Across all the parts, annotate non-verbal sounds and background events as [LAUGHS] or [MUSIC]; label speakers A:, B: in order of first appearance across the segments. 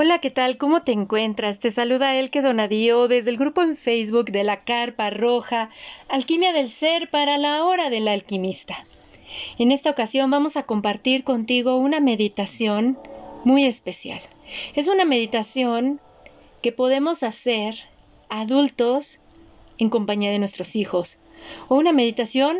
A: Hola, ¿qué tal? ¿Cómo te encuentras? Te saluda Elke Donadío desde el grupo en Facebook de la Carpa Roja, Alquimia del Ser para la Hora del Alquimista. En esta ocasión vamos a compartir contigo una meditación muy especial. Es una meditación que podemos hacer adultos en compañía de nuestros hijos o una meditación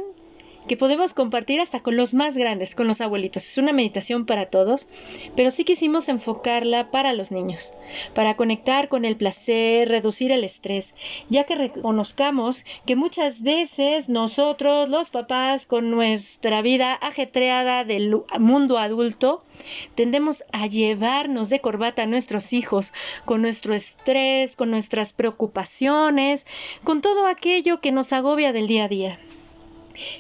A: que podemos compartir hasta con los más grandes, con los abuelitos. Es una meditación para todos, pero sí quisimos enfocarla para los niños, para conectar con el placer, reducir el estrés, ya que reconozcamos que muchas veces nosotros, los papás, con nuestra vida ajetreada del mundo adulto, tendemos a llevarnos de corbata a nuestros hijos con nuestro estrés, con nuestras preocupaciones, con todo aquello que nos agobia del día a día.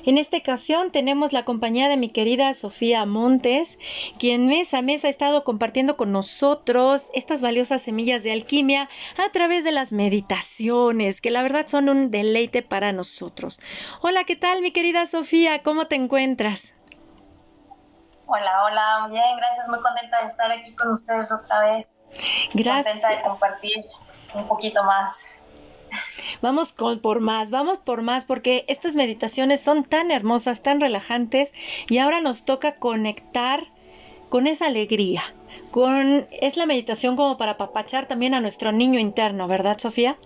A: En esta ocasión tenemos la compañía de mi querida Sofía Montes, quien mes a mes ha estado compartiendo con nosotros estas valiosas semillas de alquimia a través de las meditaciones, que la verdad son un deleite para nosotros. Hola, ¿qué tal mi querida Sofía? ¿Cómo te encuentras?
B: Hola, hola, muy bien, gracias, muy contenta de estar aquí con ustedes otra vez. Gracias. Contenta de compartir un poquito más.
A: Vamos con, por más, vamos por más, porque estas meditaciones son tan hermosas, tan relajantes, y ahora nos toca conectar con esa alegría. Con, es la meditación como para apapachar también a nuestro niño interno, ¿verdad, Sofía?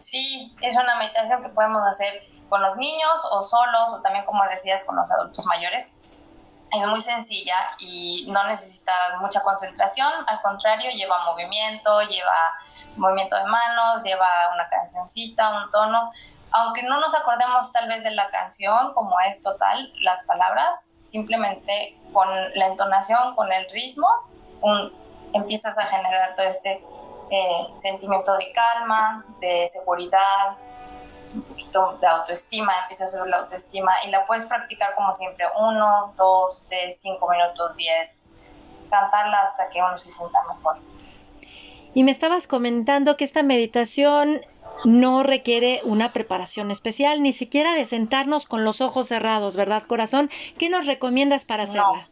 B: Sí, es una meditación que podemos hacer con los niños o solos, o también, como decías, con los adultos mayores es muy sencilla y no necesita mucha concentración, al contrario, lleva movimiento, lleva movimiento de manos, lleva una cancioncita, un tono. Aunque no nos acordemos tal vez de la canción como es total, las palabras, simplemente con la entonación, con el ritmo, empiezas a generar todo este eh, sentimiento de calma, de seguridad, un poquito de autoestima, empieza subir la autoestima y la puedes practicar como siempre, uno, dos, tres, cinco minutos, diez, cantarla hasta que uno se sienta mejor.
A: Y me estabas comentando que esta meditación no requiere una preparación especial, ni siquiera de sentarnos con los ojos cerrados, ¿verdad, corazón? ¿Qué nos recomiendas para hacerla?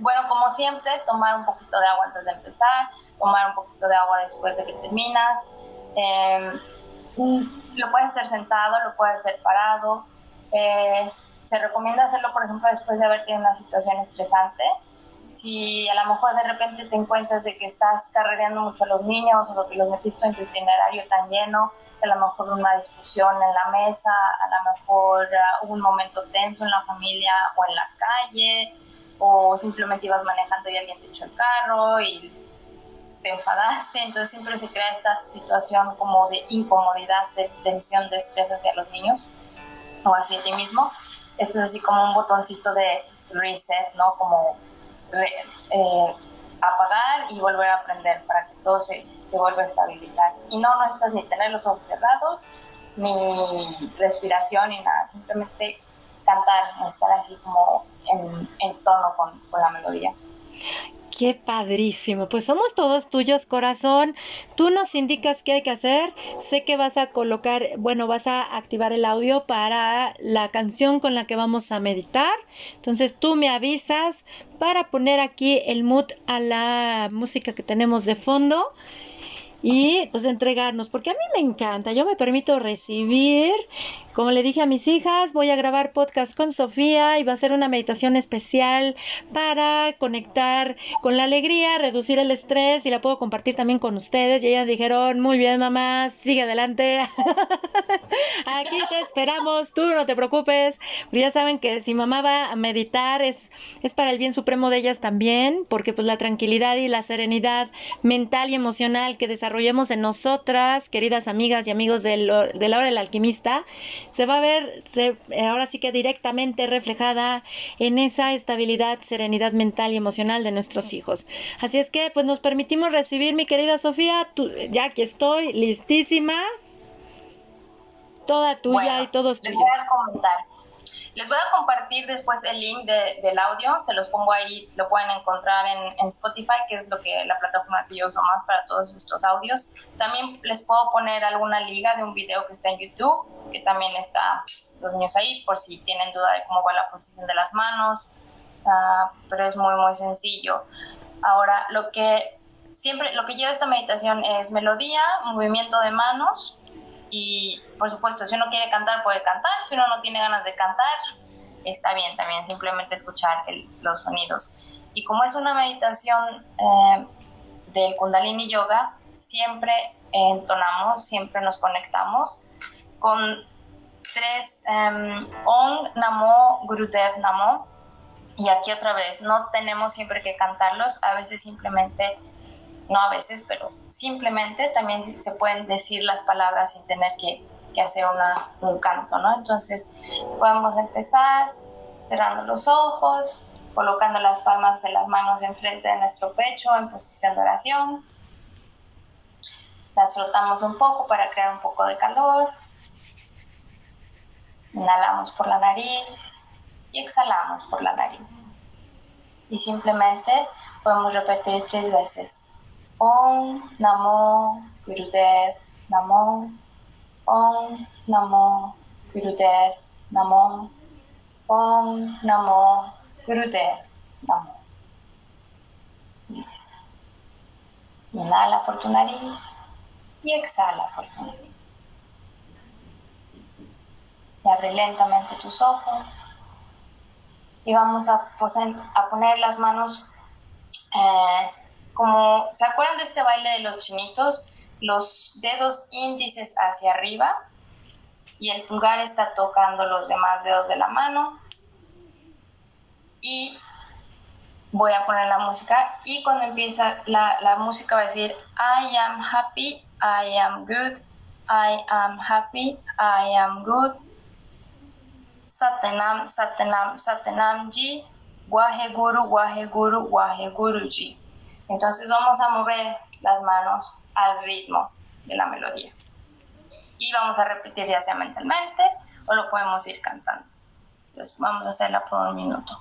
B: Bueno, como siempre, tomar un poquito de agua antes de empezar, tomar un poquito de agua después de que terminas. Eh, lo puedes hacer sentado, lo puedes hacer parado. Eh, se recomienda hacerlo, por ejemplo, después de haber tenido una situación estresante. Si a lo mejor de repente te encuentras de que estás carrereando mucho a los niños o que los metiste en tu itinerario tan lleno, a lo mejor una discusión en la mesa, a lo mejor uh, un momento tenso en la familia o en la calle, o simplemente ibas manejando y alguien te echó el carro y te enfadaste, entonces siempre se crea esta situación como de incomodidad, de tensión, de estrés hacia los niños o hacia ti mismo. Esto es así como un botoncito de reset, ¿no? Como eh, apagar y volver a aprender para que todo se, se vuelva a estabilizar. Y no, no estás ni tener los ojos cerrados, ni respiración, ni nada, simplemente cantar, estar así como en, en tono con, con la melodía.
A: Qué padrísimo. Pues somos todos tuyos, corazón. Tú nos indicas qué hay que hacer. Sé que vas a colocar, bueno, vas a activar el audio para la canción con la que vamos a meditar. Entonces tú me avisas para poner aquí el mood a la música que tenemos de fondo y pues entregarnos, porque a mí me encanta, yo me permito recibir, como le dije a mis hijas, voy a grabar podcast con Sofía y va a ser una meditación especial para conectar con la alegría, reducir el estrés y la puedo compartir también con ustedes. Y ellas dijeron, muy bien mamá, sigue adelante, [LAUGHS] aquí te esperamos, tú no te preocupes, pero ya saben que si mamá va a meditar es, es para el bien supremo de ellas también, porque pues la tranquilidad y la serenidad mental y emocional que desarrollamos desarrollemos en nosotras, queridas amigas y amigos de, de la hora del alquimista, se va a ver ahora sí que directamente reflejada en esa estabilidad, serenidad mental y emocional de nuestros hijos. Así es que pues nos permitimos recibir, mi querida Sofía, ya que estoy listísima, toda tuya y todos tuyos.
B: Les voy a compartir después el link del audio, se los pongo ahí, lo pueden encontrar en, Spotify, que es lo que la plataforma que yo uso más para todos estos audios. También les puedo poner alguna liga de un video que está en YouTube, que también está los niños ahí, por si tienen duda de cómo va la posición de las manos, ah, pero es muy, muy sencillo.
C: Ahora, lo que siempre, lo que lleva esta meditación es melodía, movimiento de manos y, por supuesto, si uno quiere cantar, puede cantar. Si uno no tiene ganas de cantar, está bien también, simplemente escuchar los sonidos. Y como es una meditación eh, del Kundalini Yoga, siempre entonamos, siempre nos conectamos con tres um, Om Namo Gurudev Namo. Y aquí otra vez, no tenemos siempre que cantarlos, a veces simplemente, no a veces, pero simplemente también se pueden decir las palabras sin tener que, hacer una, un canto, ¿no? Entonces podemos empezar cerrando los ojos, colocando las palmas de las manos enfrente de nuestro pecho en posición de oración. Las frotamos un poco para crear un poco de calor. Inhalamos por la nariz y exhalamos por la nariz. Y simplemente podemos repetir tres veces. Om Namo Gurudev Namo. Om Namo Gurudev Namo. Om Namo Gurudev Namo. Inhala por tu nariz y exhala por tu nariz. Y abre lentamente tus ojos. Y vamos a, a poner las manos eh, como, ¿se acuerdan de este baile de los chinitos? Los dedos índices hacia arriba y el pulgar está tocando los demás dedos de la mano. Y voy a poner la música y cuando empieza la, música va a decir I am happy, I am good, I am happy, I am good, Satanam, Satanam, Satanam Ji, Guru, Waheguru, Guru Ji. Entonces vamos a mover las manos al ritmo de la melodía. Y vamos a repetir ya sea mentalmente o lo podemos ir cantando. Entonces vamos a hacerla por un minuto.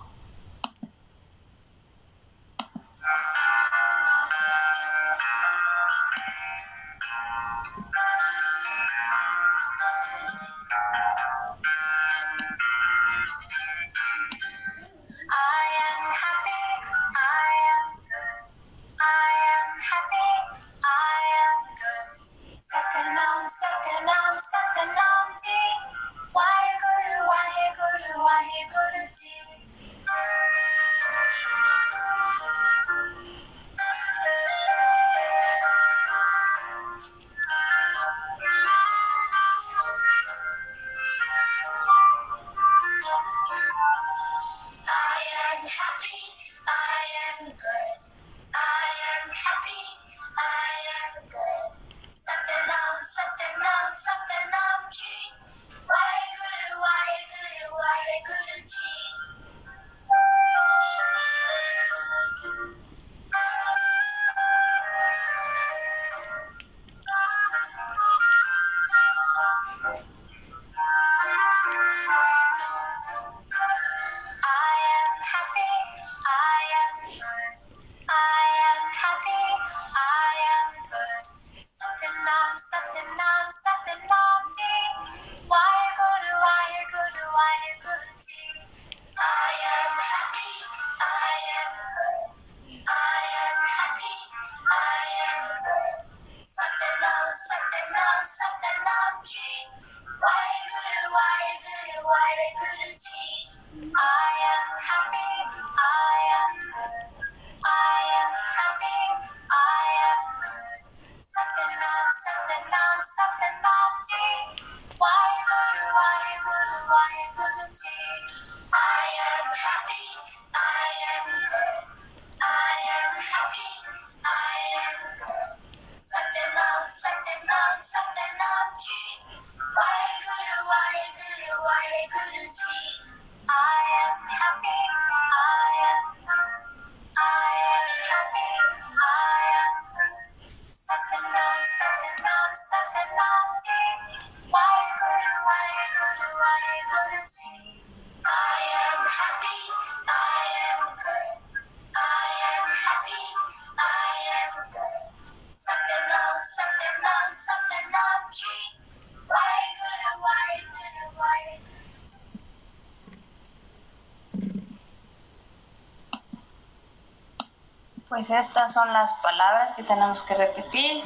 B: Estas son las palabras que tenemos que repetir.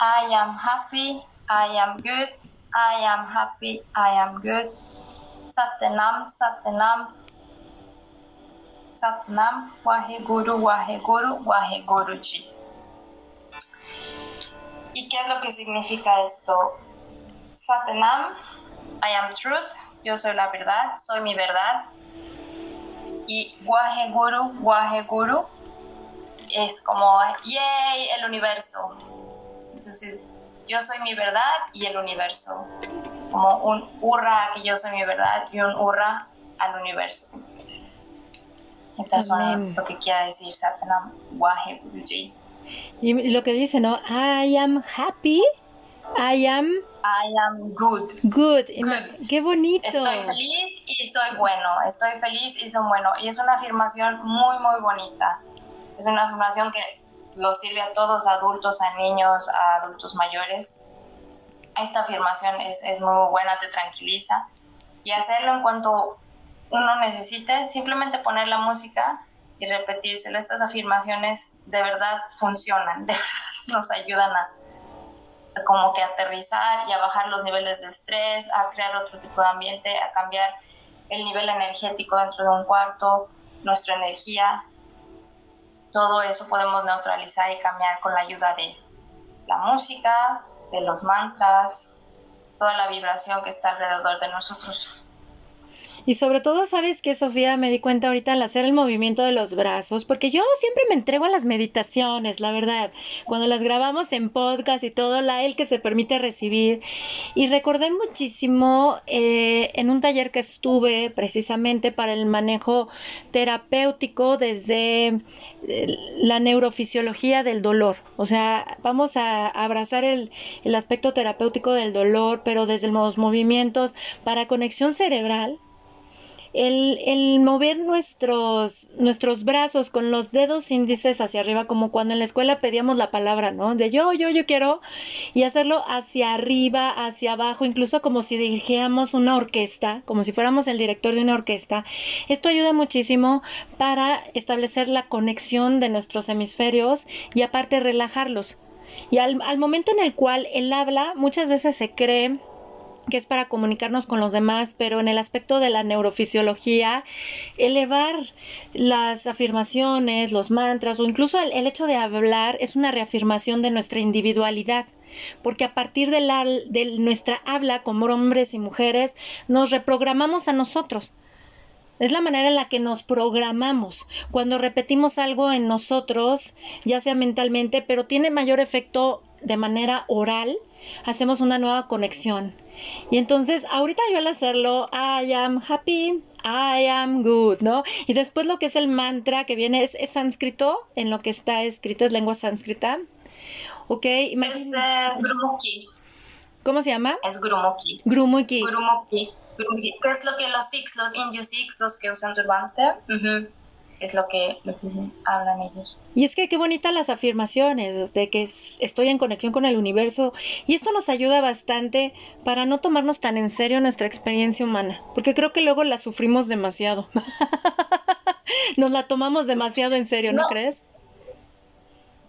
B: I am happy, I am good, I am happy, I am good. Satnam, Satnam, Satnam, Waheguru, Waheguru, Waheguruji. ¿Y qué es lo que significa esto? Satnam, I am truth, yo soy la verdad, soy mi verdad. Y Waheguru, Waheguru es como, yay, el universo. Entonces, yo soy mi verdad y el universo. Como un hurra que yo soy mi verdad y un hurra al universo. Estas son lo que quiere decir Satnam Waheguruji.
A: Y lo que dice, ¿no? I am happy. I am.
B: I am good.
A: Good. Qué bonito.
B: Estoy feliz y soy bueno. Estoy feliz y soy bueno. Y es una afirmación muy, muy bonita. Es una afirmación que lo sirve a todos, adultos, a niños, a adultos mayores. Esta afirmación es, es muy buena, te tranquiliza. Y hacerlo en cuanto uno necesite, simplemente poner la música y repetírselo. Estas afirmaciones de verdad funcionan, de verdad [LAUGHS] nos ayudan a como que aterrizar y a bajar los niveles de estrés, a crear otro tipo de ambiente, a cambiar el nivel energético dentro de un cuarto, nuestra energía. Todo eso podemos neutralizar y cambiar con la ayuda de la música, de los mantras, toda la vibración que está alrededor de nosotros.
A: Y sobre todo, ¿sabes qué, Sofía? Me di cuenta ahorita al hacer el movimiento de los brazos, porque yo siempre me entrego a las meditaciones, la verdad. Cuando las grabamos en podcast y todo, la él que se permite recibir. Y recordé muchísimo eh, en un taller que estuve precisamente para el manejo terapéutico desde eh, la neurofisiología del dolor. O sea, vamos a abrazar el, el aspecto terapéutico del dolor, pero desde los movimientos para conexión cerebral el, mover nuestros, nuestros brazos con los dedos índices hacia arriba, como cuando en la escuela pedíamos la palabra, ¿no? De yo, yo, yo quiero, y hacerlo hacia arriba, hacia abajo, incluso como si dirigiéramos una orquesta, como si fuéramos el director de una orquesta. Esto ayuda muchísimo para establecer la conexión de nuestros hemisferios y aparte relajarlos. Y al, al momento en el cual el habla muchas veces se cree que es para comunicarnos con los demás, pero en el aspecto de la neurofisiología, elevar las afirmaciones, los mantras o incluso el, hecho de hablar es una reafirmación de nuestra individualidad porque a partir de, la, de nuestra habla como hombres y mujeres nos reprogramamos a nosotros. Es la manera en la que nos programamos. Cuando repetimos algo en nosotros, ya sea mentalmente, pero tiene mayor efecto de manera oral, hacemos una nueva conexión. Y entonces, ahorita yo al hacerlo, I am happy, I am good, ¿no? Y después lo que es el mantra que viene es, sánscrito, en lo que está escrito es lengua sánscrita. Ok,
B: es eh, Grumuki.
A: ¿Cómo se llama?
B: Es Grumuki.
A: Grumuki.
B: Grumuki. ¿Qué es lo que los Sikhs, los indios Sikhs, los que usan turbante? Es lo que, hablan ellos.
A: Y es que qué bonitas las afirmaciones de que estoy en conexión con el universo y esto nos ayuda bastante para no tomarnos tan en serio nuestra experiencia humana, porque creo que luego la sufrimos demasiado. [LAUGHS] nos la tomamos demasiado en serio, ¿no, crees?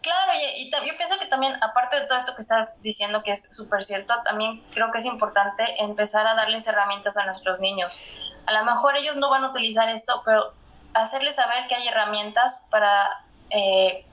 B: Claro, y, y, yo pienso que también, aparte de todo esto que estás diciendo, que es súper cierto, también creo que es importante empezar a darles herramientas a nuestros niños. A lo mejor ellos no van a utilizar esto, pero hacerles saber que hay herramientas para eh,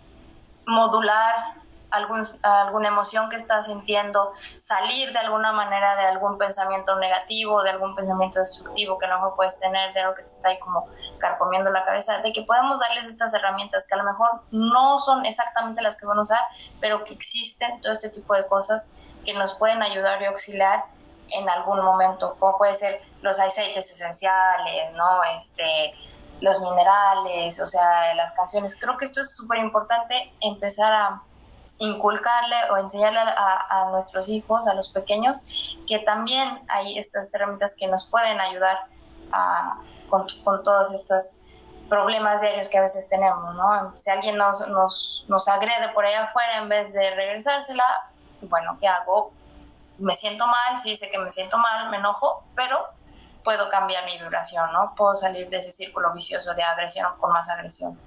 B: modular algún, alguna emoción que estás sintiendo, salir de alguna manera de algún pensamiento negativo, de algún pensamiento destructivo que a lo mejor puedes tener, de algo que te está ahí como carcomiendo la cabeza, de que podemos darles estas herramientas que a lo mejor no son exactamente las que van a usar, pero que existen todo este tipo de cosas que nos pueden ayudar y auxiliar en algún momento, como puede ser los aceites esenciales, ¿no? Este, los minerales, o sea, las canciones. Creo que esto es súper importante empezar a inculcarle o enseñarle a, nuestros hijos, a los pequeños, que también hay estas herramientas que nos pueden ayudar con, todos estos problemas diarios que a veces tenemos, ¿no? Si alguien nos, nos, nos agrede por allá afuera en vez de regresársela, bueno, ¿qué hago? Me siento mal, sí sé que me siento mal, me enojo, pero puedo cambiar mi vibración, ¿no? Puedo salir de ese círculo vicioso de agresión con más agresión.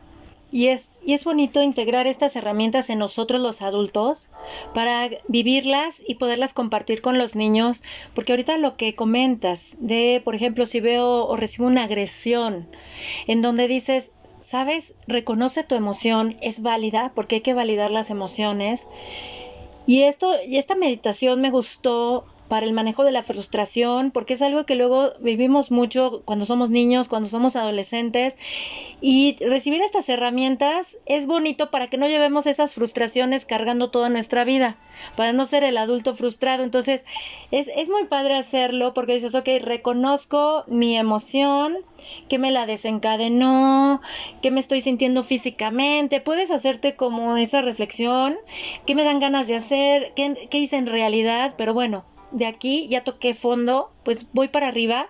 A: Y es, y es bonito integrar estas herramientas en nosotros los adultos para vivirlas y poderlas compartir con los niños, porque ahorita lo que comentas de, por ejemplo, si veo o recibo una agresión en donde dices, sabes, reconoce tu emoción, es válida, porque hay que validar las emociones. Y esto, y esta meditación me gustó para el manejo de la frustración, porque es algo que luego vivimos mucho cuando somos niños, cuando somos adolescentes, y recibir estas herramientas es bonito para que no llevemos esas frustraciones cargando toda nuestra vida, para no ser el adulto frustrado. Entonces, es, es muy padre hacerlo porque dices, ok, reconozco mi emoción, que me la desencadenó, que me estoy sintiendo físicamente. Puedes hacerte como esa reflexión, qué me dan ganas de hacer, qué, qué hice en realidad, pero bueno, de aquí ya toqué fondo, pues voy para arriba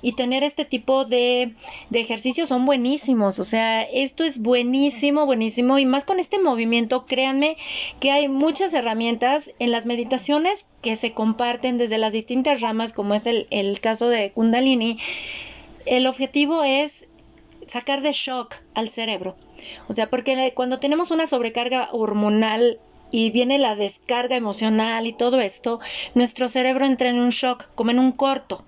A: y tener este tipo de, de, ejercicios son buenísimos, o sea, esto es buenísimo, buenísimo y más con este movimiento, créanme que hay muchas herramientas en las meditaciones que se comparten desde las distintas ramas, como es el, el caso de Kundalini. El objetivo es sacar de shock al cerebro. O sea, porque cuando tenemos una sobrecarga hormonal y viene la descarga emocional y todo esto, nuestro cerebro entra en un shock, como en un corto.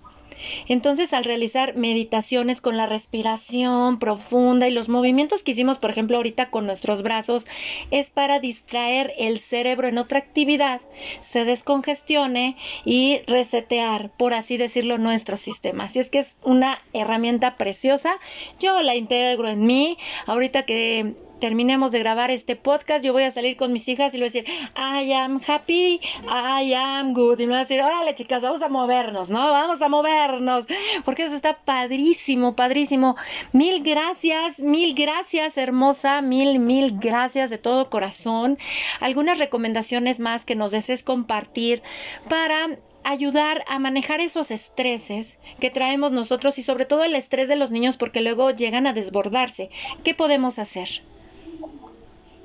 A: Entonces, al realizar meditaciones con la respiración profunda y los movimientos que hicimos, por ejemplo, ahorita con nuestros brazos, es para distraer el cerebro en otra actividad, se descongestione y resetear, por así decirlo, nuestro sistema. Así es que es una herramienta preciosa. Yo la integro en mí. Ahorita que terminemos de grabar este podcast, yo voy a salir con mis hijas y le voy a decir, I am happy, I am good. Y me voy a decir, órale chicas, vamos a movernos, ¿no? Vamos a movernos. Porque eso está padrísimo, padrísimo. Mil gracias, mil gracias, hermosa, mil, mil gracias de todo corazón. Algunas recomendaciones más que nos desees compartir para ayudar a manejar esos estreses que traemos nosotros y sobre todo el estrés de los niños porque luego llegan a desbordarse. ¿Qué podemos hacer?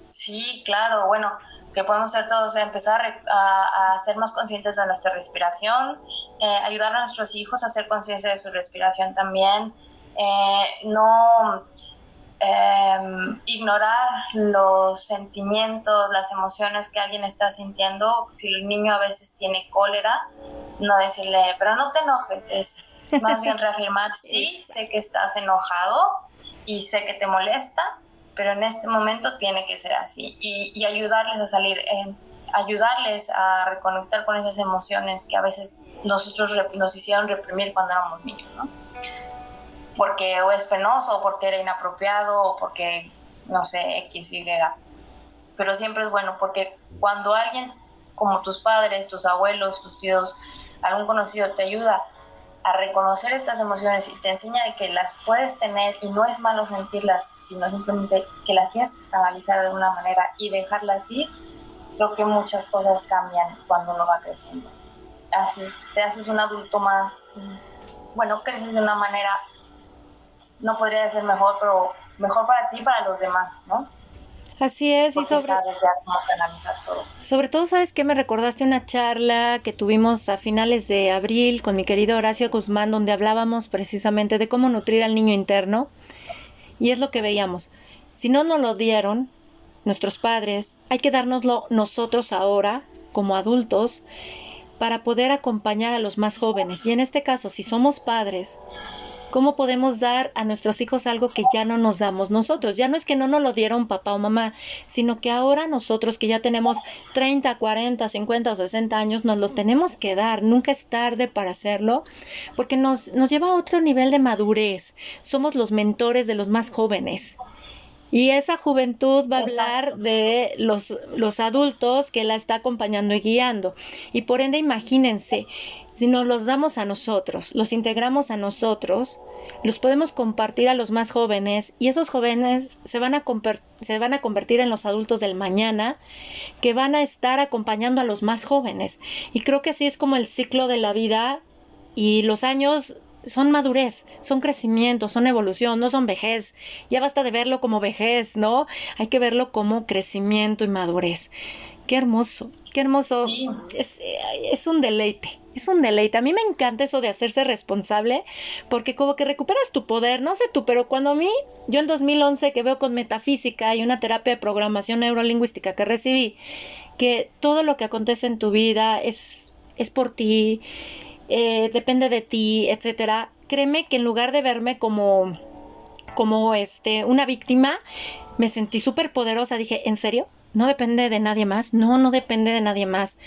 B: Sí, claro, bueno, que podemos hacer todos, empezar a, ser más conscientes de nuestra respiración, eh, ayudar a nuestros hijos a hacer conciencia de su respiración también, eh, no em, ignorar los sentimientos, las emociones que alguien está sintiendo. Si el niño a veces tiene cólera, no decirle, pero no te enojes, es más bien [LAUGHS] reafirmar, sí, sé que estás enojado y sé que te molesta, pero en este momento tiene que ser así y, ayudarles a salir, eh, ayudarles a reconectar con esas emociones que a veces nosotros nos hicieron reprimir cuando éramos niños, ¿no? Porque o es penoso, o porque era inapropiado, o porque, no sé, X, Y. Pero siempre es bueno, porque cuando alguien como tus padres, tus abuelos, tus tíos, algún conocido te ayuda a reconocer estas emociones y te enseña de que las puedes tener y no es malo sentirlas, sino simplemente que las tienes que canalizar de una manera y dejarlas ir, creo que muchas cosas cambian cuando uno va creciendo. Te haces un adulto más, bueno, creces de una manera, no podría ser mejor, pero mejor para ti y para los demás, ¿no?
A: Así es, y sobre, sobre todo, ¿sabes qué? Me recordaste una charla que tuvimos a finales de abril con mi querido Horacio Guzmán, donde hablábamos precisamente de cómo nutrir al niño interno, y es lo que veíamos. Si no nos lo dieron nuestros padres, hay que dárnoslo nosotros ahora, como adultos, para poder acompañar a los más jóvenes. Y en este caso, si somos padres, ¿Cómo podemos dar a nuestros hijos algo que ya no nos damos nosotros? Ya no es que no nos lo dieron papá o mamá, sino que ahora nosotros que ya tenemos 30, 40, 50 o 60 años, nos lo tenemos que dar. Nunca es tarde para hacerlo, porque nos, nos lleva a otro nivel de madurez. Somos los mentores de los más jóvenes. Y esa juventud va a hablar de los, los adultos que la está acompañando y guiando. Y por ende, imagínense, si nos los damos a nosotros, los integramos a nosotros, los podemos compartir a los más jóvenes y esos jóvenes se van a, se van a convertir en los adultos del mañana que van a estar acompañando a los más jóvenes. Y creo que así es como el ciclo de la vida y los años son madurez, son crecimiento, son evolución, no son vejez. Ya basta de verlo como vejez, ¿no? Hay que verlo como crecimiento y madurez. Qué hermoso. Qué hermoso. Es, un deleite, es un deleite. A mí me encanta eso de hacerse responsable porque como que recuperas tu poder, no sé tú, pero cuando a mí, yo en 2011 que veo con metafísica y una terapia de programación neurolingüística que recibí, que todo lo que acontece en tu vida es, es por ti, eh, depende de ti, etcétera, créeme que en lugar de verme como, como este, una víctima, me sentí súper poderosa. Dije, ¿en serio? No depende de nadie más, no, no depende de nadie más.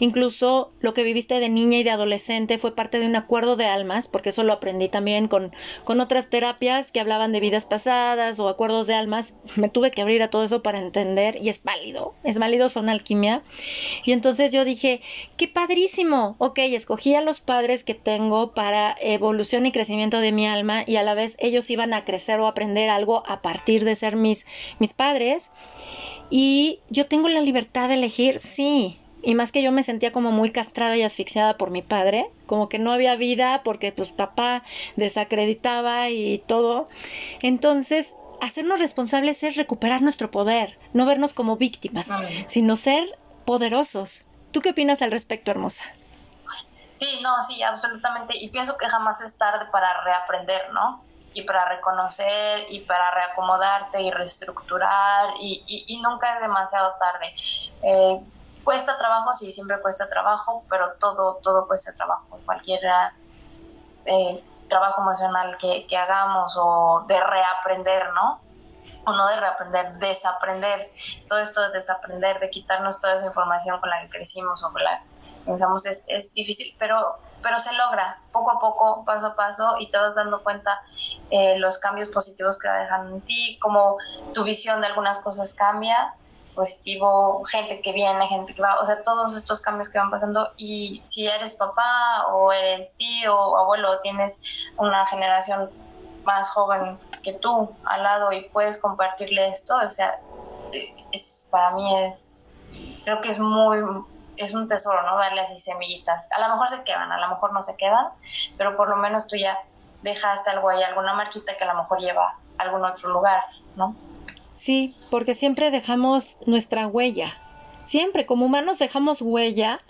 A: Incluso lo que viviste de niña y de adolescente fue parte de un acuerdo de almas, porque eso lo aprendí también con, con otras terapias que hablaban de vidas pasadas o acuerdos de almas. [LAUGHS] Me tuve que abrir a todo eso para entender y es válido, es válido, son alquimia. Y entonces yo dije, qué padrísimo, ok, escogí a los padres que tengo para evolución y crecimiento de mi alma y a la vez ellos iban a crecer o aprender algo a partir de ser mis, mis padres. Y yo tengo la libertad de elegir, sí. Y más que yo me sentía como muy castrada y asfixiada por mi padre, como que no había vida porque pues papá desacreditaba y todo. Entonces, hacernos responsables es recuperar nuestro poder, no vernos como víctimas, sino ser poderosos. ¿Tú qué opinas al respecto, hermosa?
B: Sí, no, sí, absolutamente. Y pienso que jamás es tarde para reaprender, ¿no? Y para reconocer y para reacomodarte y reestructurar y, y, nunca es demasiado tarde. Eh, cuesta trabajo, sí, siempre cuesta trabajo, pero todo, todo cuesta trabajo. Cualquier eh, trabajo emocional que, que, hagamos o de reaprender, ¿no? O no de reaprender, desaprender. Todo esto de desaprender, de quitarnos toda esa información con la que crecimos o con la que pensamos es, es difícil, pero pero se logra poco a poco, paso a paso, y te vas dando cuenta eh, los cambios positivos que va dejando en ti, como tu visión de algunas cosas cambia, positivo, gente que viene, gente que va, o sea, todos estos cambios que van pasando, y si eres papá o eres tío o abuelo, tienes una generación más joven que tú al lado y puedes compartirle esto, o sea, para mí es, creo que es muy es un tesoro, ¿no? Darle así semillitas. A lo mejor se quedan, a lo mejor no se quedan, pero por lo menos tú ya dejaste algo ahí, alguna marquita que a lo mejor lleva a algún otro lugar, ¿no?
A: Sí, porque siempre dejamos nuestra huella. Siempre, como humanos dejamos huella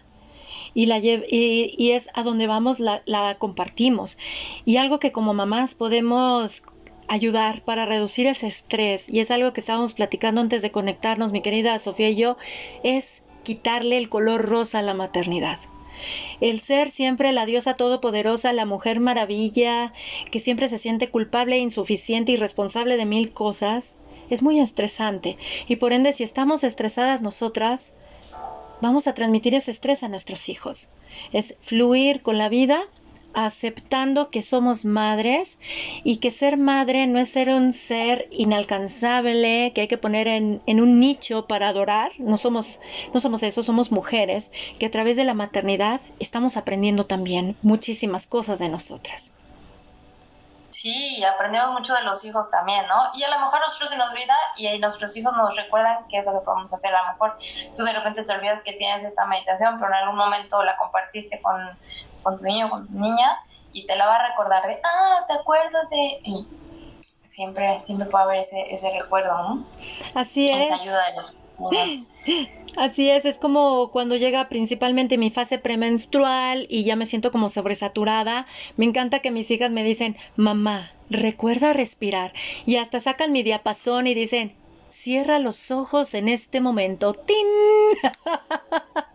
A: y, la y, y es a donde vamos la, la compartimos. Y algo que como mamás podemos ayudar para reducir ese estrés, y es algo que estábamos platicando antes de conectarnos, mi querida Sofía y yo, es quitarle el color rosa a la maternidad. El ser siempre la diosa todopoderosa, la mujer maravilla, que siempre se siente culpable, insuficiente y responsable de mil cosas, es muy estresante. Y por ende, si estamos estresadas nosotras, vamos a transmitir ese estrés a nuestros hijos. Es fluir con la vida aceptando que somos madres y que ser madre no es ser un ser inalcanzable que hay que poner en, un nicho para adorar. No somos, no somos eso, somos mujeres que a través de la maternidad estamos aprendiendo también muchísimas cosas de nosotras.
B: Sí, aprendemos mucho de los hijos también, ¿no? Y a lo mejor nosotros se nos olvida y nuestros hijos nos recuerdan qué es lo que podemos hacer. A lo mejor tú de repente te olvidas que tienes esta meditación, pero en algún momento la compartiste con con tu niño o con tu niña y te la va a recordar de, ah, ¿te acuerdas de...? Y siempre, siempre puede haber ese, ese recuerdo, ¿no?
A: Así es. ayuda de los [LAUGHS] Así es, es como cuando llega principalmente mi fase premenstrual y ya me siento como sobresaturada. Me encanta que mis hijas me dicen, mamá, recuerda respirar. Y hasta sacan mi diapasón y dicen, cierra los ojos en este momento. ¡Tin! [LAUGHS]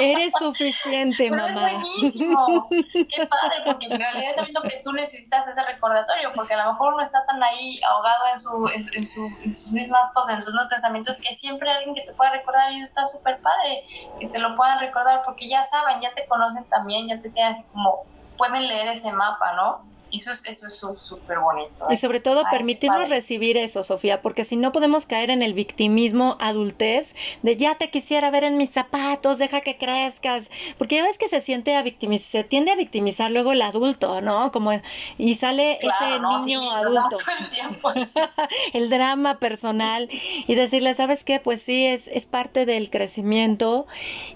A: Eres suficiente, mamá.
B: Es buenísimo. Qué padre, porque en realidad también lo que tú necesitas es el recordatorio, porque a lo mejor uno está tan ahí ahogado en, su, en, su, en sus mismas cosas, en sus mismos pensamientos, que siempre alguien que te pueda recordar y eso está súper padre, que te lo puedan recordar, porque ya saben, ya te conocen también, ya te tienen así como, pueden leer ese mapa, ¿no? Eso es eso es súper bonito.
A: Y sobre todo permitirnos recibir eso, Sofía, porque si no podemos caer en el victimismo adultez de ya te quisiera ver en mis zapatos, deja que crezcas, porque ya ves que se siente a victimizar, se tiende a victimizar luego el adulto, ¿no? Como y sale ese niño adulto. [LAUGHS] El, drama personal y decirle, ¿sabes qué? Pues sí, es, es parte del crecimiento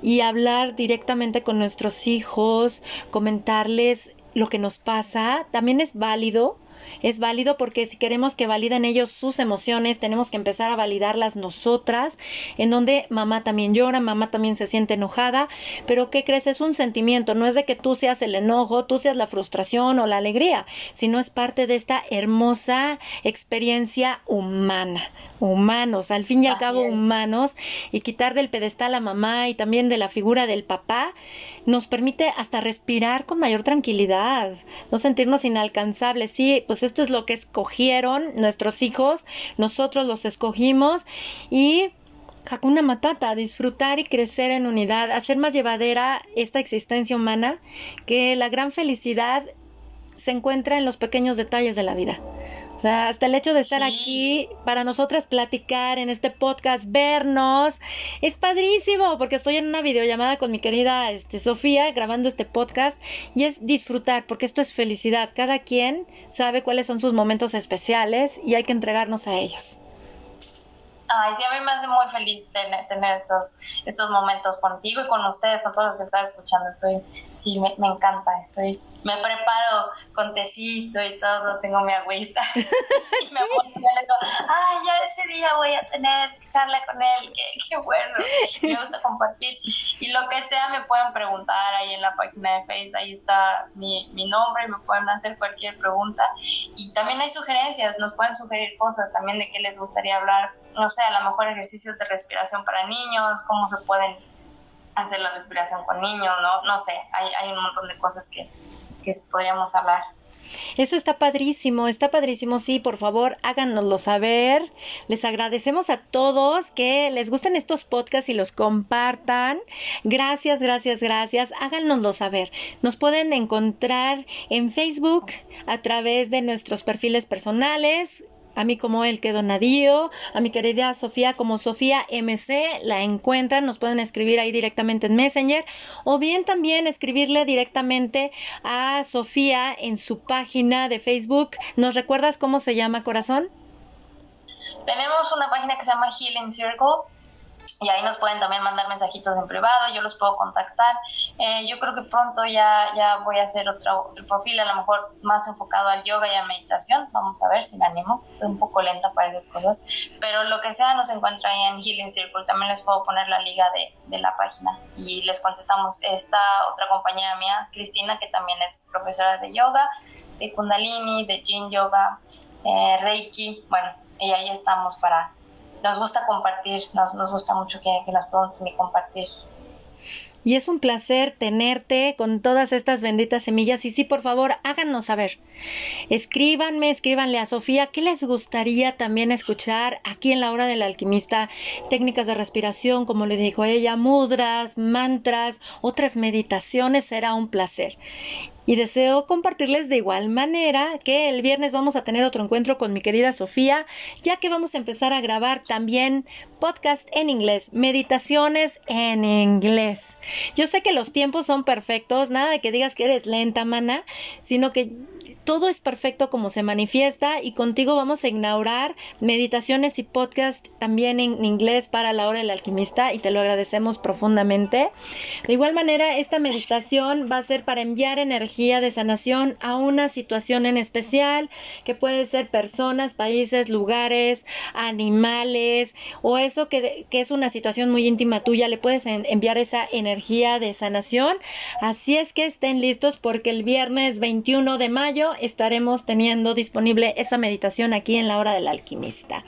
A: y hablar directamente con nuestros hijos, comentarles lo que nos pasa, también es válido es válido porque si queremos que validen ellos sus emociones, tenemos que empezar a validarlas nosotras, en donde mamá también llora, mamá también se siente enojada, pero ¿qué crees? Es un sentimiento, no es de que tú seas el enojo, tú seas la frustración o la alegría, sino es parte de esta hermosa experiencia humana, humanos, al fin y al cabo humanos, y quitar del pedestal a mamá y también de la figura del papá, nos permite hasta respirar con mayor tranquilidad, no sentirnos inalcanzables. Sí, pues esto es lo que escogieron nuestros hijos, nosotros los escogimos y Hakuna Matata, disfrutar y crecer en unidad, hacer más llevadera esta existencia humana, que la gran felicidad se encuentra en los pequeños detalles de la vida. O sea, hasta el hecho de estar aquí para nosotras platicar en este podcast, vernos, es padrísimo porque estoy en una videollamada con mi querida este, Sofía grabando este podcast y es disfrutar porque esto es felicidad. Cada quien sabe cuáles son sus momentos especiales y hay que entregarnos a ellos.
B: Ay, sí, a mí me hace muy feliz tener, tener estos, estos momentos contigo y con ustedes, con todos los que están escuchando. Estoy sí, me, encanta. Estoy, me preparo con tecito y todo, tengo mi agüita [LAUGHS] y me emociono. Ay, ya ese día voy a tener charla con él, qué, qué bueno. Me gusta compartir. Y lo que sea, me pueden preguntar ahí en la página de Facebook, ahí está mi, mi nombre, me pueden hacer cualquier pregunta. Y también hay sugerencias, nos pueden sugerir cosas también de qué les gustaría hablar. No sé, a lo mejor ejercicios de respiración para niños, cómo se pueden hacer la respiración con niños, ¿no? No sé, hay, hay un montón de cosas que, que podríamos hablar.
A: Eso está padrísimo, está padrísimo. Sí, por favor, háganoslo saber. Les agradecemos a todos que les gusten estos podcasts y los compartan. Gracias, gracias, gracias. Háganoslo saber. Nos pueden encontrar en Facebook a través de nuestros perfiles personales a mí como el que donadío, a mi querida Sofía como Sofía MC, la encuentran, nos pueden escribir ahí directamente en Messenger o bien también escribirle directamente a Sofía en su página de Facebook. ¿Nos recuerdas cómo se llama, corazón?
B: Tenemos una página que se llama Healing Circle y ahí nos pueden también mandar mensajitos en privado, yo los puedo contactar. Eh, yo creo que pronto ya, ya voy a hacer otro, perfil, a lo mejor más enfocado al yoga y a meditación. Vamos a ver si me animo. Soy un poco lenta para esas cosas, pero lo que sea nos encuentra ahí en Healing Circle. También les puedo poner la liga de, de la página y les contestamos. Esta otra compañera mía, Cristina, que también es profesora de yoga, de Kundalini, de Jin Yoga, eh, Reiki. Bueno, y ahí estamos para nos gusta compartir, nos, nos gusta mucho que, que nos pregunten y compartir.
A: Y es un placer tenerte con todas estas benditas semillas. Y sí, por favor, háganos saber. Escríbanme, escríbanle a Sofía qué les gustaría también escuchar aquí en la hora del alquimista. Técnicas de respiración, como le dijo ella, mudras, mantras, otras meditaciones. Será un placer. Y deseo compartirles de igual manera que el viernes vamos a tener otro encuentro con mi querida Sofía, ya que vamos a empezar a grabar también podcast en inglés, meditaciones en inglés. Yo sé que los tiempos son perfectos, nada de que digas que eres lenta, mana, sino que todo es perfecto como se manifiesta y contigo vamos a inaugurar meditaciones y podcast también en inglés para la hora del alquimista y te lo agradecemos profundamente. De igual manera, esta meditación va a ser para enviar energía de sanación a una situación en especial, que puede ser personas, países, lugares, animales o eso que, que es una situación muy íntima tuya, le puedes enviar esa energía de sanación. Así es que estén listos porque el viernes 21 de mayo estaremos teniendo disponible esa meditación aquí en la hora del alquimista.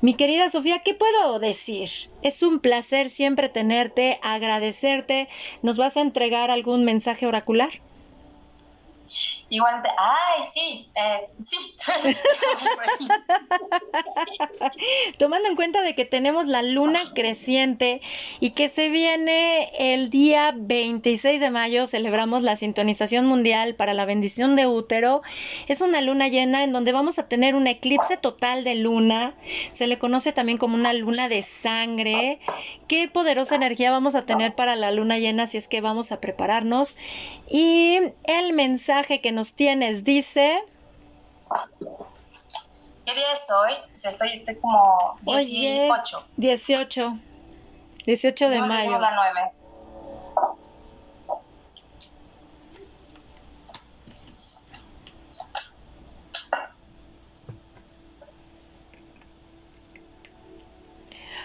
A: Mi querida Sofía, ¿qué puedo decir? Es un placer siempre tenerte, agradecerte. ¿Nos vas a entregar algún mensaje oracular?
B: Igualmente, ay, sí, eh, sí. [LAUGHS]
A: Tomando en cuenta de que tenemos la luna creciente y que se viene el día 26 de mayo, celebramos la sintonización mundial para la bendición de útero. Es una luna llena en donde vamos a tener un eclipse total de luna. Se le conoce también como una luna de sangre. Qué poderosa energía vamos a tener para la luna llena si es que vamos a prepararnos. Y el mensaje que nos tienes, dice...
B: ¿Qué día es hoy? O sea, estoy, estoy, como 18.
A: Oye, 18. 18 de no, mayo.
B: La 9.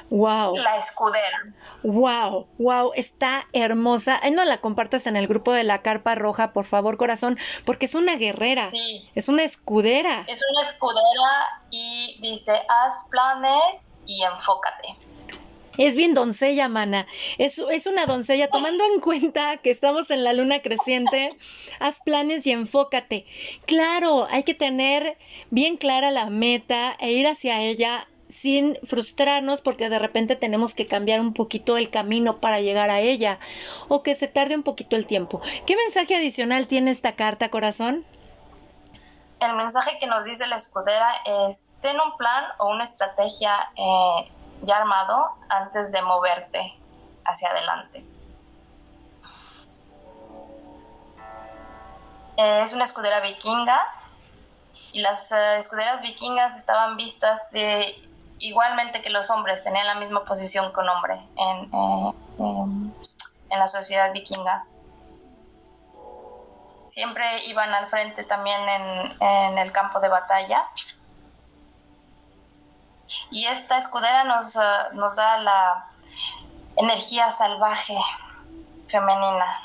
A: Wow.
B: La escudera.
A: Wow, wow, está hermosa. Ay, no la compartas en el grupo de la carpa roja, por favor, corazón, porque es una guerrera.
B: Sí.
A: Es una escudera.
B: Es una escudera y dice, haz planes y enfócate.
A: Es bien doncella, mana. Es, es una doncella, tomando en cuenta que estamos en la luna creciente, haz planes y enfócate. Claro, hay que tener bien clara la meta e ir hacia ella sin frustrarnos porque de repente tenemos que cambiar un poquito el camino para llegar a ella o que se tarde un poquito el tiempo. ¿Qué mensaje adicional tiene esta carta, corazón?
B: El mensaje que nos dice la escudera es, ten un plan o una estrategia eh, ya armado antes de moverte hacia adelante. Eh, es una escudera vikinga y las eh, escuderas vikingas estaban vistas eh, igualmente que los hombres, tenían la misma posición que un hombre en, en la sociedad vikinga. Siempre iban al frente también en, en el campo de batalla y esta escudera nos, eh, nos da la energía salvaje femenina,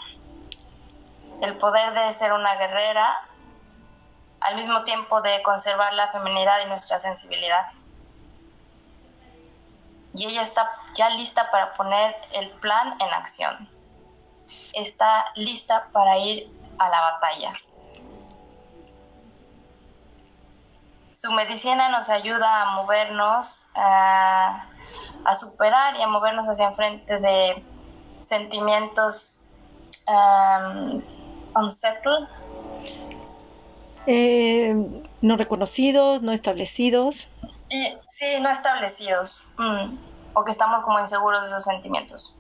B: el poder de ser una guerrera, al mismo tiempo de conservar la feminidad y nuestra sensibilidad. Y ella está ya lista para poner el plan en acción. Está lista para ir a la batalla. Su medicina nos ayuda a movernos, a, superar y a movernos hacia enfrente de sentimientos unsettled.
A: Eh, no reconocidos, no establecidos.
B: Sí, no establecidos. Mm, o que estamos como inseguros de esos sentimientos.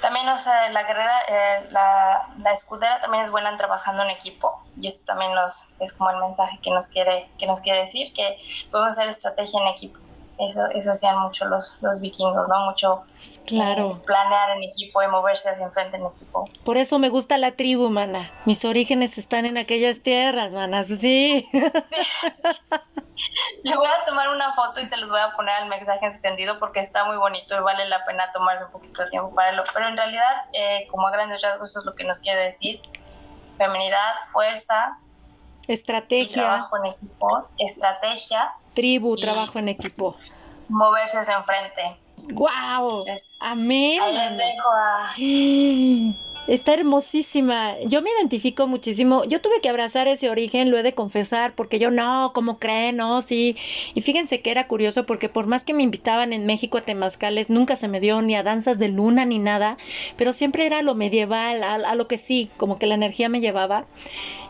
B: También, o sea, la guerrera, eh, la, la, escudera también es buena en trabajando en equipo y esto también nos, es como el mensaje que nos quiere, que nos quiere decir, que podemos hacer estrategia en equipo. Eso, eso hacían mucho los, los vikingos, ¿no? Mucho
A: claro.
B: Eh, planear en equipo y moverse hacia enfrente en equipo.
A: Por eso me gusta la tribu, mana. Mis orígenes están en aquellas tierras, mana. Sí. sí. [LAUGHS]
B: Le voy a tomar una foto y se los voy a poner al mensaje extendido porque está muy bonito y vale la pena tomarse un poquito de tiempo para verlo. Pero en realidad, eh, como a grandes rasgos, eso es lo que nos quiere decir. Feminidad, fuerza.
A: Estrategia.
B: trabajo en equipo. Estrategia.
A: Tribu, trabajo en equipo.
B: Moverse hacia enfrente.
A: ¡Wow! Amén.
B: Ahí les dejo a... [GASPS]
A: Está hermosísima. Yo me identifico muchísimo. Yo tuve que abrazar ese origen, lo he de confesar, porque yo no, ¿cómo creen? No, sí. Y fíjense que era curioso porque por más que me invitaban en México a temazcales, nunca se me dio ni a danzas de luna ni nada, pero siempre era lo medieval, a, lo que sí, como que la energía me llevaba.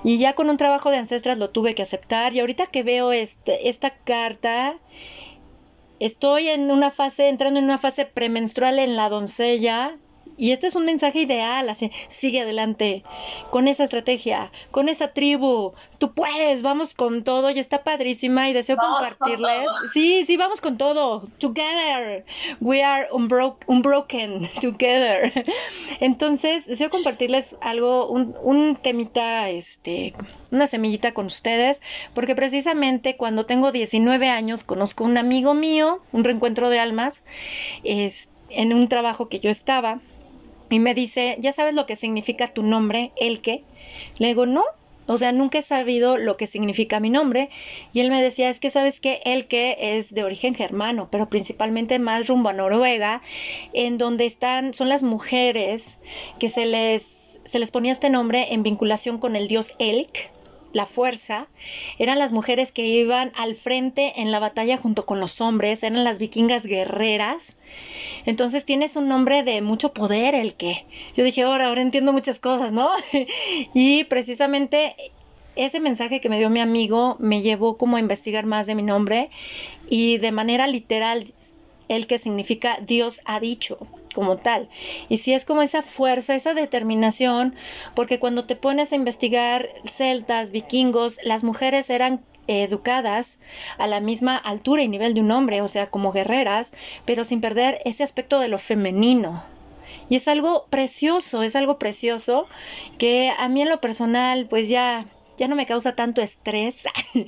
A: Y ya con un trabajo de ancestras lo tuve que aceptar. Y ahorita que veo este, esta carta, estoy en una fase, entrando en una fase premenstrual en la doncella y este es un mensaje ideal, así, sigue adelante con esa estrategia, con esa tribu, tú puedes, vamos con todo y está padrísima y deseo compartirles. Sí, sí, vamos con todo, together, we are unbroken, [LAUGHS] together. Entonces, deseo compartirles algo, un, un temita, este, una semillita con ustedes, porque precisamente cuando tengo 19 años conozco un amigo mío, un reencuentro de almas, es, en un trabajo que yo estaba y me dice, ¿ya sabes lo que significa tu nombre, el? Le digo, no, o sea, nunca he sabido lo que significa mi nombre. Y él me decía, es que sabes que el que es de origen germano, pero principalmente más rumbo a Noruega, en donde están, son las mujeres que se les, se les ponía este nombre en vinculación con el dios Elk, la fuerza, eran las mujeres que iban al frente en la batalla junto con los hombres, eran las vikingas guerreras entonces tienes un nombre de mucho poder el que. Yo dije, ahora, ahora entiendo muchas cosas, ¿no? [LAUGHS] y precisamente ese mensaje que me dio mi amigo me llevó como a investigar más de mi nombre y de manera literal el que significa Dios ha dicho como tal. Y si es como esa fuerza, esa determinación, porque cuando te pones a investigar celtas, vikingos, las mujeres eran educadas a la misma altura y nivel de un hombre, o sea, como guerreras, pero sin perder ese aspecto de lo femenino. Y es algo precioso, es algo precioso que a mí en lo personal, pues ya ya no me causa tanto estrés. [LAUGHS]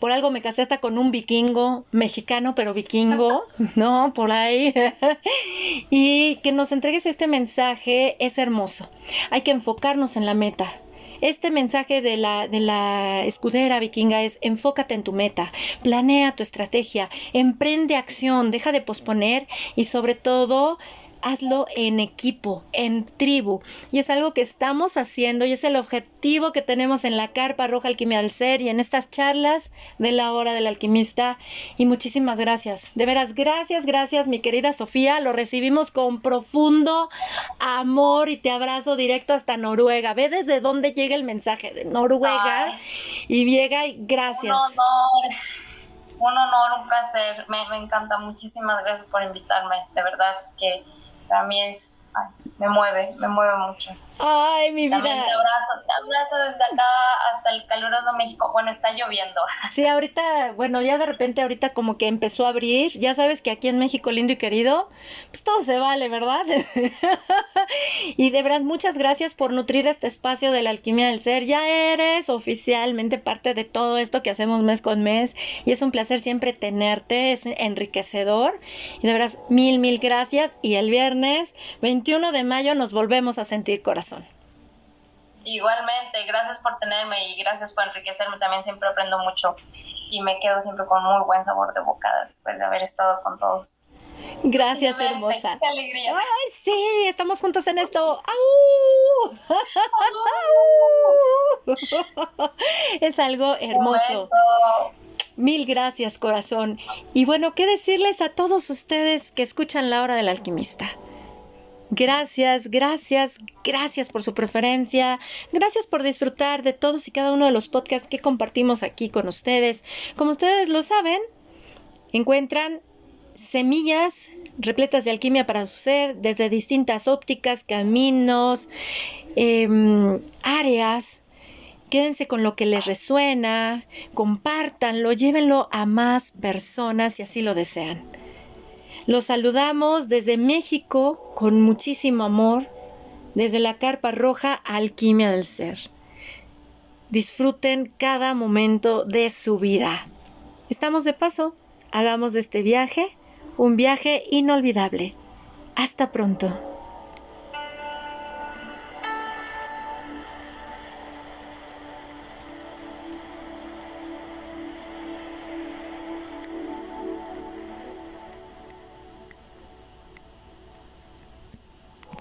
A: Por algo me casé hasta con un vikingo, mexicano, pero vikingo, [LAUGHS] ¿no? Por ahí. [LAUGHS] y que nos entregues este mensaje es hermoso. Hay que enfocarnos en la meta. Este mensaje de la, de la escudera vikinga es enfócate en tu meta, planea tu estrategia, emprende acción, deja de posponer y sobre todo hazlo en equipo, en tribu. Y es algo que estamos haciendo y es el objetivo que tenemos en la Carpa Roja Alquimia del Ser y en estas charlas de la hora del alquimista. Y muchísimas gracias. De veras, gracias, gracias, mi querida Sofía. Lo recibimos con profundo amor y te abrazo directo hasta Noruega. Ve desde dónde llega el mensaje de Noruega y llega y gracias.
B: Un honor un honor, un placer. Me, me, encanta. Muchísimas gracias por invitarme. De verdad que mí es, me mueve, me mueve mucho.
A: Ay, mi vida.
B: También te abrazo, te abrazo desde acá hasta el caluroso México. Bueno, está lloviendo. [LAUGHS]
A: Sí, ahorita, bueno, ya de repente ahorita como que empezó a abrir. Ya sabes que aquí en México lindo y querido, pues todo se vale, ¿verdad? [LAUGHS] y de verdad, muchas gracias por nutrir este espacio de la alquimia del ser. Ya eres oficialmente parte de todo esto que hacemos mes con mes. Y es un placer siempre tenerte, es enriquecedor. Y de verdad, mil, mil gracias. Y el viernes 21 de mayo nos volvemos a sentir corazón.
B: Igualmente, gracias por tenerme y gracias por enriquecerme. También siempre aprendo mucho y me quedo siempre con muy buen sabor de boca después de haber estado con todos.
A: Gracias, hermosa.
B: Qué alegría.
A: Ay, sí, estamos juntos en esto. [LAUGHS] es algo hermoso. Mil gracias, corazón. Y bueno, ¿qué decirles a todos ustedes que escuchan la hora del alquimista? Gracias, gracias, gracias por su preferencia. Gracias por disfrutar de todos y cada uno de los podcasts que compartimos aquí con ustedes. Como ustedes lo saben, encuentran semillas repletas de alquimia para su ser desde distintas ópticas, caminos, em, áreas. Quédense con lo que les resuena, compártanlo, llévenlo a más personas si así lo desean. Los saludamos desde México con muchísimo amor, desde la Carpa Roja Alquimia del Ser. Disfruten cada momento de su vida. Estamos de paso, hagamos de este viaje un viaje inolvidable. Hasta pronto.